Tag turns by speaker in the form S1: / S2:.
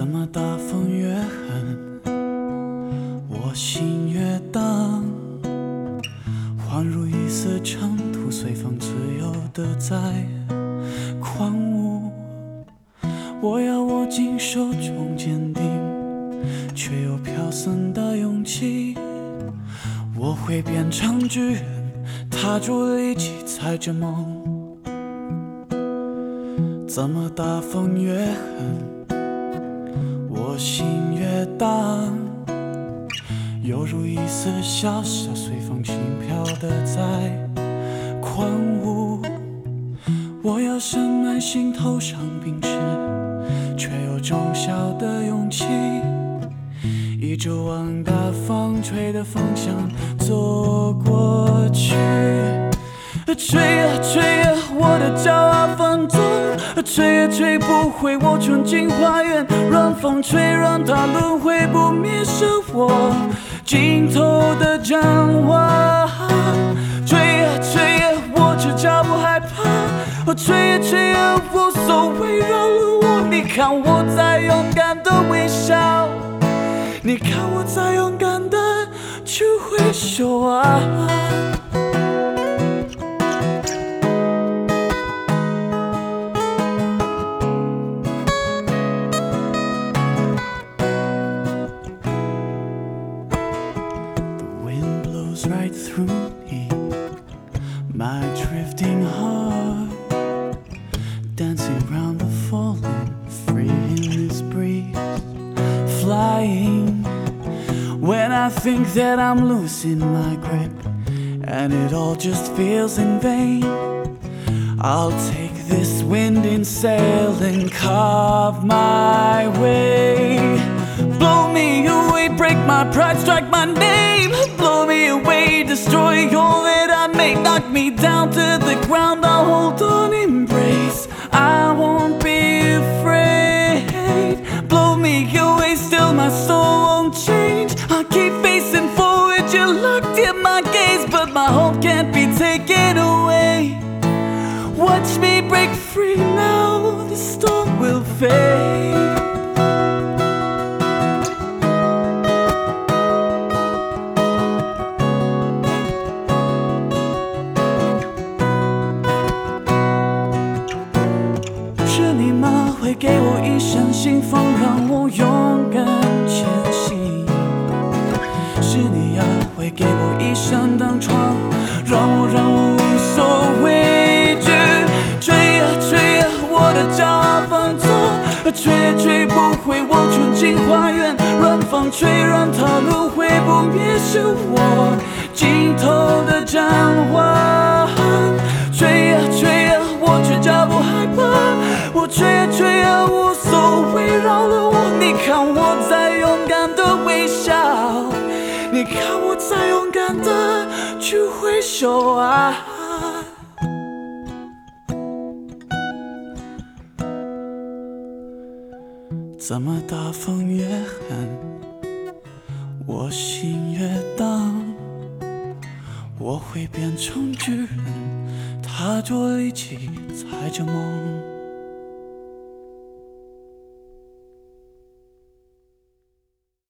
S1: 怎么大风越狠，我心越荡，恍如一丝尘土，随风自由的在狂舞。我要握紧手中坚定，却又飘散的勇气。我会变成巨人，踏着力气，踩着梦。怎么大风越狠，心越荡，犹如一丝小小，随风轻飘的在狂舞。我要深埋心头上冰释，却又种小的勇气，一直往大风吹的方向走过去。吹啊吹啊，我的骄傲放纵，吹也吹不回我纯净花园。让风吹，让它轮回不灭，是我尽头的展望。吹啊吹啊，我只脚不害怕。吹啊吹啊，无所谓扰了我。你看我在勇敢的微笑，你看我在勇敢的去挥手啊。Right through me, my drifting heart, dancing round the falling, free in this breeze, flying. When I think that I'm losing my grip, and it all just feels in vain, I'll take this wind in sail and carve my way. Knock me down to the ground, I'll hold on, embrace. I won't be afraid. Blow me away, still my soul 一扇心房，让我勇敢前行。是你呀，会给我一扇灯窗，让我让我无所畏惧。吹呀吹呀，我的骄傲放纵，吹也吹不回我纯净花园。让风吹，让它轮回不灭，是我尽头的展望。看我在勇敢的去挥手啊。怎么大风越狠，我心越荡。我会变成巨人，踏着力气，踩着梦。